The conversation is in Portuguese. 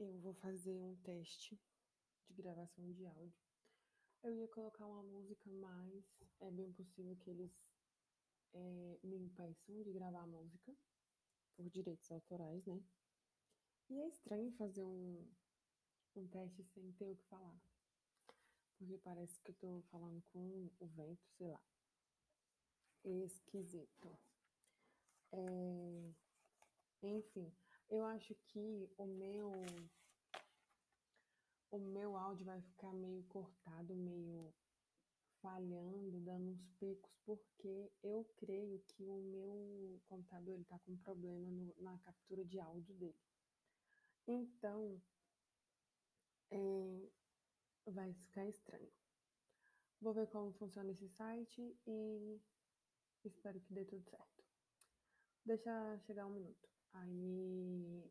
eu vou fazer um teste de gravação de áudio. Eu ia colocar uma música, mas é bem possível que eles é, me impeçam de gravar a música por direitos autorais, né? E é estranho fazer um, um teste sem ter o que falar. Porque parece que eu tô falando com o vento, sei lá. Esquisito. É... Enfim, eu acho que o meu o meu áudio vai ficar meio cortado, meio falhando, dando uns picos, porque eu creio que o meu computador está com problema no, na captura de áudio dele. Então, é, vai ficar estranho. Vou ver como funciona esse site e espero que dê tudo certo. Deixa chegar um minuto. Aí